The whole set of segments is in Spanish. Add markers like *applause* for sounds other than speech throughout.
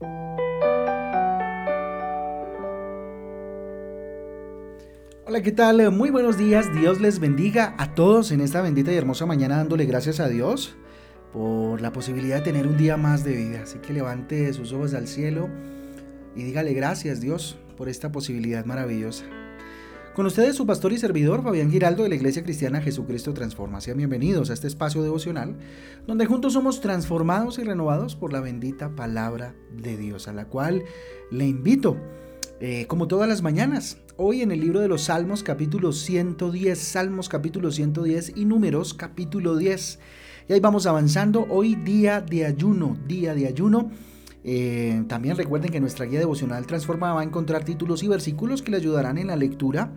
Hola, ¿qué tal? Muy buenos días. Dios les bendiga a todos en esta bendita y hermosa mañana dándole gracias a Dios por la posibilidad de tener un día más de vida. Así que levante sus ojos al cielo y dígale gracias Dios por esta posibilidad maravillosa. Con ustedes su pastor y servidor Fabián Giraldo de la Iglesia Cristiana Jesucristo Transforma. Sean bienvenidos a este espacio devocional donde juntos somos transformados y renovados por la bendita palabra de Dios, a la cual le invito, eh, como todas las mañanas, hoy en el libro de los Salmos capítulo 110, Salmos capítulo 110 y Números capítulo 10. Y ahí vamos avanzando, hoy día de ayuno, día de ayuno. Eh, también recuerden que nuestra guía devocional Transforma va a encontrar títulos y versículos que le ayudarán en la lectura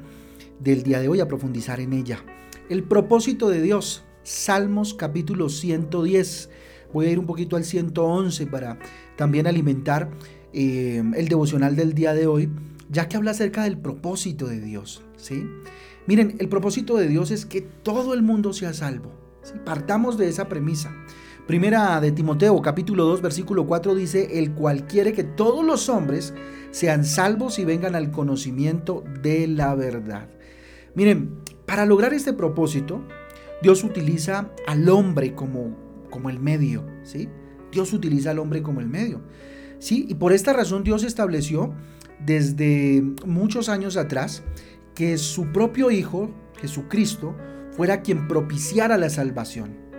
del día de hoy a profundizar en ella. El propósito de Dios, Salmos capítulo 110. Voy a ir un poquito al 111 para también alimentar eh, el devocional del día de hoy, ya que habla acerca del propósito de Dios. ¿sí? Miren, el propósito de Dios es que todo el mundo sea salvo. Partamos de esa premisa. Primera de Timoteo capítulo 2 versículo 4 dice, el cual quiere que todos los hombres sean salvos y vengan al conocimiento de la verdad. Miren, para lograr este propósito, Dios utiliza al hombre como, como el medio, ¿sí? Dios utiliza al hombre como el medio, ¿sí? Y por esta razón Dios estableció desde muchos años atrás que su propio Hijo, Jesucristo, fuera quien propiciara la salvación.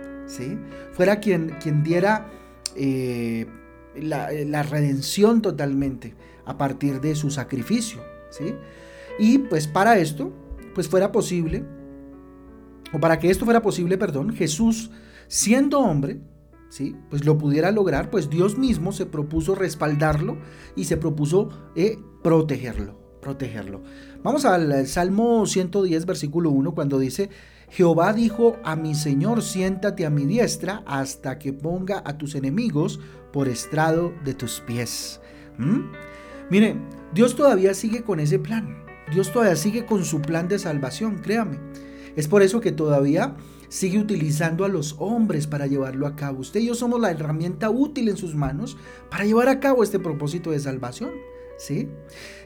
Fuera quien, quien diera eh, la, redención totalmente a partir de su sacrificio, ¿sí? Y pues para esto, pues fuera posible, o para que esto fuera posible, perdón, Jesús, siendo hombre, ¿sí? Pues lo pudiera lograr, pues Dios mismo se propuso respaldarlo y se propuso eh, protegerlo, protegerlo. Vamos al Salmo 110, versículo 1, cuando dice, Jehová dijo a mi Señor, siéntate a mi diestra hasta que ponga a tus enemigos por estrado de tus pies. ¿Mm? Mire, Dios todavía sigue con ese plan. Dios todavía sigue con su plan de salvación, créame. Es por eso que todavía sigue utilizando a los hombres para llevarlo a cabo. Usted y yo somos la herramienta útil en sus manos para llevar a cabo este propósito de salvación. ¿Sí?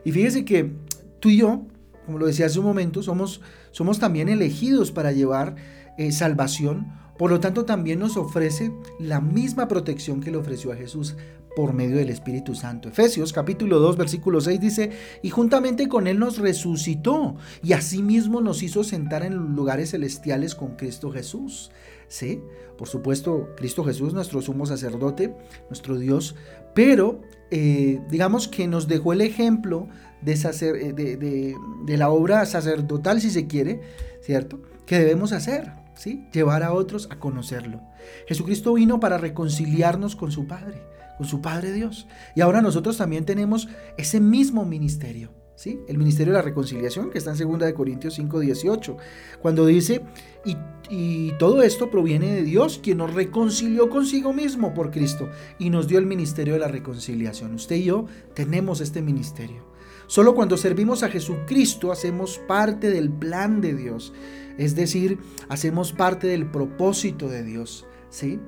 Y fíjese que tú y yo como lo decía hace un momento, somos, somos también elegidos para llevar eh, salvación. Por lo tanto, también nos ofrece la misma protección que le ofreció a Jesús por medio del Espíritu Santo. Efesios capítulo 2 versículo 6 dice, y juntamente con Él nos resucitó y asimismo nos hizo sentar en lugares celestiales con Cristo Jesús. ¿Sí? Por supuesto, Cristo Jesús, nuestro sumo sacerdote, nuestro Dios, pero eh, digamos que nos dejó el ejemplo eh, de, de, la obra sacerdotal, si se quiere, ¿cierto? Que debemos hacer, ¿sí? Llevar a otros a conocerlo. Jesucristo vino para reconciliarnos con su Padre, con su Padre Dios. Y ahora nosotros también tenemos ese mismo ministerio. ¿Sí? El ministerio de la reconciliación que está en 2 Corintios 5, 18, cuando dice, y, y, todo esto proviene de Dios, quien nos reconcilió consigo mismo por Cristo y nos dio el ministerio de la reconciliación. Usted y yo tenemos este ministerio. Solo cuando servimos a Jesucristo hacemos parte del plan de Dios, es decir, hacemos parte del propósito de Dios, ¿sí?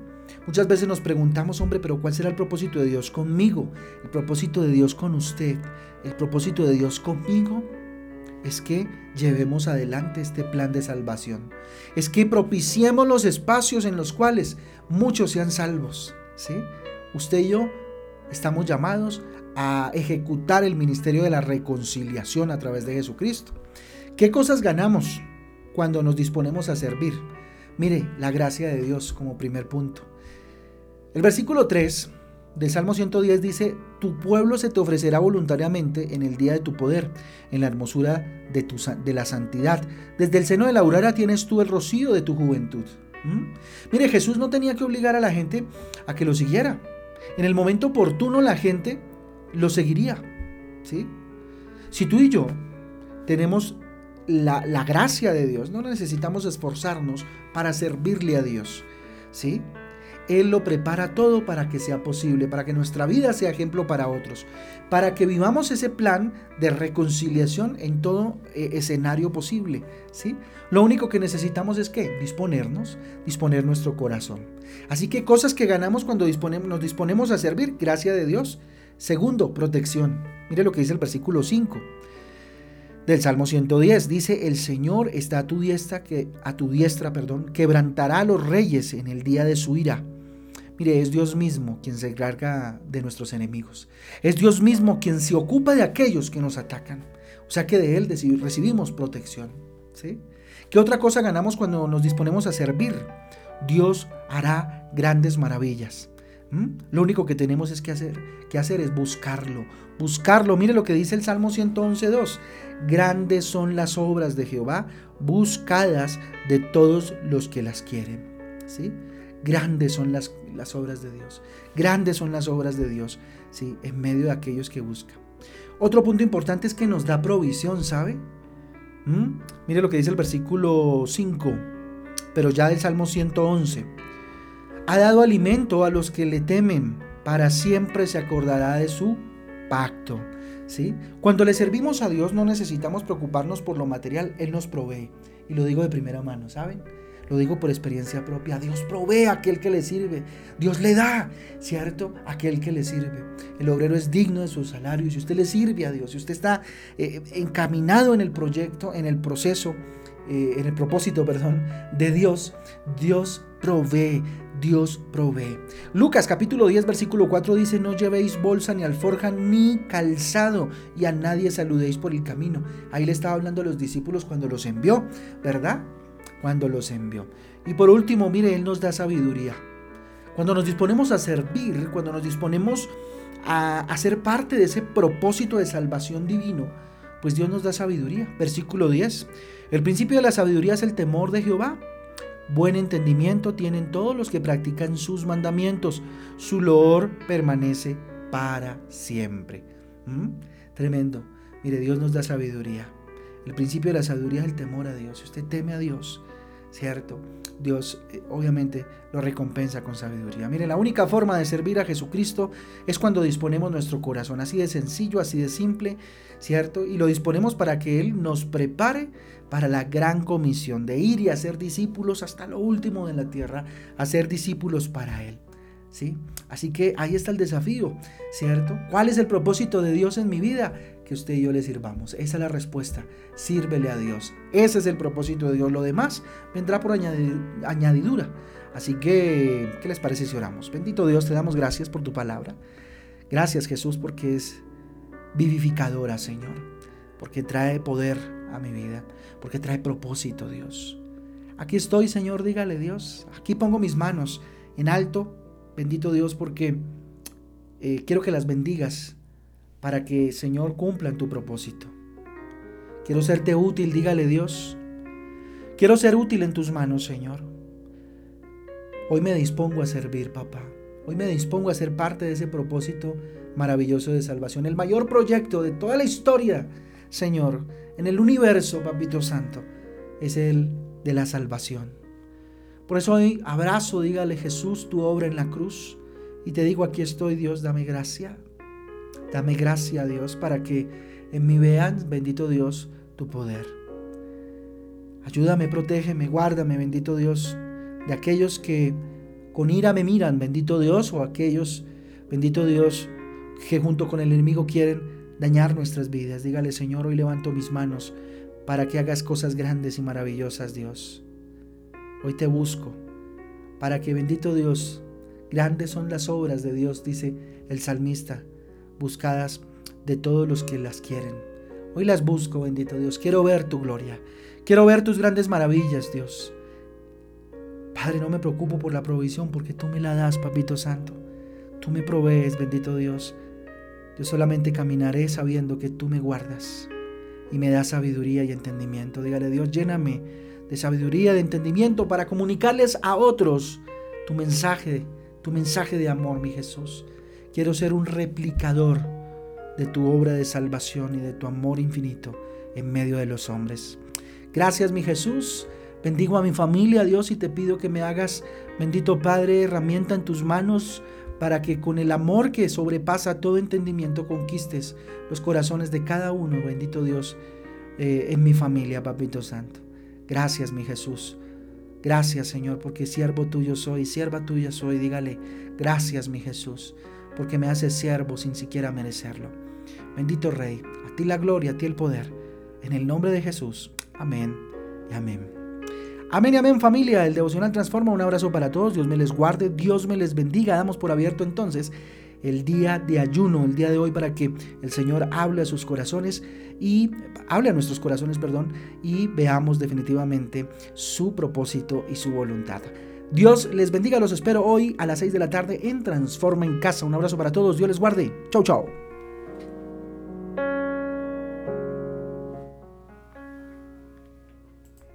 Muchas veces nos preguntamos, hombre, pero ¿cuál será el propósito de Dios conmigo? El propósito de Dios con usted, el propósito de Dios conmigo es que llevemos adelante este plan de salvación. Es que propiciemos los espacios en los cuales muchos sean salvos, ¿sí? Usted y yo estamos llamados a ejecutar el ministerio de la reconciliación a través de Jesucristo. ¿Qué cosas ganamos cuando nos disponemos a servir? Mire, la gracia de Dios como primer punto. El versículo 3 del Salmo 110 dice, tu pueblo se te ofrecerá voluntariamente en el día de tu poder, en la hermosura de, tu, de la santidad. Desde el seno de la aurora tienes tú el rocío de tu juventud. ¿Mm? Mire, Jesús no tenía que obligar a la gente a que lo siguiera. En el momento oportuno la gente lo seguiría. ¿sí? Si tú y yo tenemos la, la, gracia de Dios, no necesitamos esforzarnos para servirle a Dios. ¿sí? Él lo prepara todo para que sea posible, para que nuestra vida sea ejemplo para otros, para que vivamos ese plan de reconciliación en todo eh, escenario posible. ¿sí? Lo único que necesitamos es que disponernos, disponer nuestro corazón. Así que cosas que ganamos cuando disponemos, nos disponemos a servir, gracia de Dios, Segundo, protección. Mire lo que dice el versículo 5 del Salmo 110. Dice, el Señor está a tu diestra, a tu diestra, perdón, quebrantará a los reyes en el día de su ira. Mire, es Dios mismo quien se encarga de nuestros enemigos. Es Dios mismo quien se ocupa de aquellos que nos atacan. O sea que de Él recibimos protección. ¿sí? ¿Qué otra cosa ganamos cuando nos disponemos a servir? Dios hará grandes maravillas. Lo único que tenemos es que hacer, que hacer es buscarlo, buscarlo. Mire lo que dice el Salmo 111.2. Grandes son las obras de Jehová, buscadas de todos los que las quieren. ¿Sí? Grandes son las, las obras de Dios. Grandes son las obras de Dios, ¿sí? En medio de aquellos que buscan. Otro punto importante es que nos da provisión, ¿sabe? ¿Mm? Mire lo que dice el versículo 5, pero ya del Salmo 111 ha dado alimento a los que le temen, para siempre se acordará de su pacto. ¿sí? Cuando le servimos a Dios no necesitamos preocuparnos por lo material, Él nos provee. Y lo digo de primera mano, ¿saben? Lo digo por experiencia propia. Dios provee a aquel que le sirve. Dios le da, ¿cierto? Aquel que le sirve. El obrero es digno de su salario. Y si usted le sirve a Dios, si usted está eh, encaminado en el proyecto, en el proceso, eh, en el propósito, *laughs* perdón, de Dios, Dios provee, Dios provee. Lucas capítulo 10 versículo 4 dice, no llevéis bolsa ni alforja ni calzado y a nadie saludéis por el camino. Ahí le estaba hablando a los discípulos cuando los envió, ¿verdad? Cuando los envió. Y por último, mire, Él nos da sabiduría. Cuando nos disponemos a servir, cuando nos disponemos a hacer parte de ese propósito de salvación divino, pues Dios nos da sabiduría. Versículo 10. El principio de la sabiduría es el temor de Jehová Buen entendimiento tienen todos los que practican sus mandamientos. Su loor permanece para siempre. ¿Mm? Tremendo. Mire, Dios nos da sabiduría. El principio de la sabiduría es el temor a Dios. Si usted teme a Dios, ¿cierto? Dios eh, obviamente lo recompensa con sabiduría. Mire, la única forma de servir a Jesucristo es cuando disponemos nuestro corazón, así de sencillo, así de simple, ¿cierto? Y lo disponemos para que Él nos prepare para la gran comisión de ir y hacer discípulos hasta lo último de la tierra, hacer discípulos para Él. ¿Sí? Así que ahí está el desafío, ¿cierto? ¿Cuál es el propósito de Dios en mi vida? Que usted y yo le sirvamos. Esa es la respuesta. Sírvele a Dios. Ese es el propósito de Dios. Lo demás vendrá por añadidura. Así que, ¿qué les parece si oramos? Bendito Dios, te damos gracias por tu palabra. Gracias Jesús porque es vivificadora, Señor. Porque trae poder a mi vida. Porque trae propósito, Dios. Aquí estoy, Señor, dígale Dios. Aquí pongo mis manos en alto. Bendito Dios porque eh, quiero que las bendigas para que, Señor, cumplan tu propósito. Quiero serte útil, dígale Dios. Quiero ser útil en tus manos, Señor. Hoy me dispongo a servir, papá. Hoy me dispongo a ser parte de ese propósito maravilloso de salvación. El mayor proyecto de toda la historia, Señor, en el universo, papito santo, es el de la salvación. Por eso hoy abrazo, dígale Jesús, tu obra en la cruz. Y te digo, aquí estoy, Dios, dame gracia. Dame gracia, Dios, para que en mí vean, bendito Dios, tu poder. Ayúdame, protégeme, guárdame, bendito Dios, de aquellos que con ira me miran, bendito Dios, o aquellos, bendito Dios, que junto con el enemigo quieren dañar nuestras vidas. Dígale, Señor, hoy levanto mis manos para que hagas cosas grandes y maravillosas, Dios. Hoy te busco para que, bendito Dios, grandes son las obras de Dios, dice el salmista buscadas de todos los que las quieren. Hoy las busco, bendito Dios. Quiero ver tu gloria. Quiero ver tus grandes maravillas, Dios. Padre, no me preocupo por la provisión porque tú me la das, Papito Santo. Tú me provees, bendito Dios. Yo solamente caminaré sabiendo que tú me guardas y me das sabiduría y entendimiento. Dígale, Dios, lléname de sabiduría, de entendimiento para comunicarles a otros tu mensaje, tu mensaje de amor, mi Jesús. Quiero ser un replicador de tu obra de salvación y de tu amor infinito en medio de los hombres. Gracias mi Jesús. Bendigo a mi familia, Dios, y te pido que me hagas, bendito Padre, herramienta en tus manos para que con el amor que sobrepasa todo entendimiento conquistes los corazones de cada uno, bendito Dios, eh, en mi familia, Papito Santo. Gracias, mi Jesús. Gracias, Señor, porque siervo tuyo soy, sierva tuya soy. Dígale, gracias, mi Jesús porque me haces siervo sin siquiera merecerlo. Bendito Rey, a ti la gloria, a ti el poder. En el nombre de Jesús. Amén y amén. Amén y amén familia, el devocional transforma. Un abrazo para todos, Dios me les guarde, Dios me les bendiga. Damos por abierto entonces el día de ayuno, el día de hoy, para que el Señor hable a sus corazones y hable a nuestros corazones, perdón, y veamos definitivamente su propósito y su voluntad. Dios les bendiga, los espero hoy a las 6 de la tarde en Transforma en Casa. Un abrazo para todos, Dios les guarde. Chau, chau.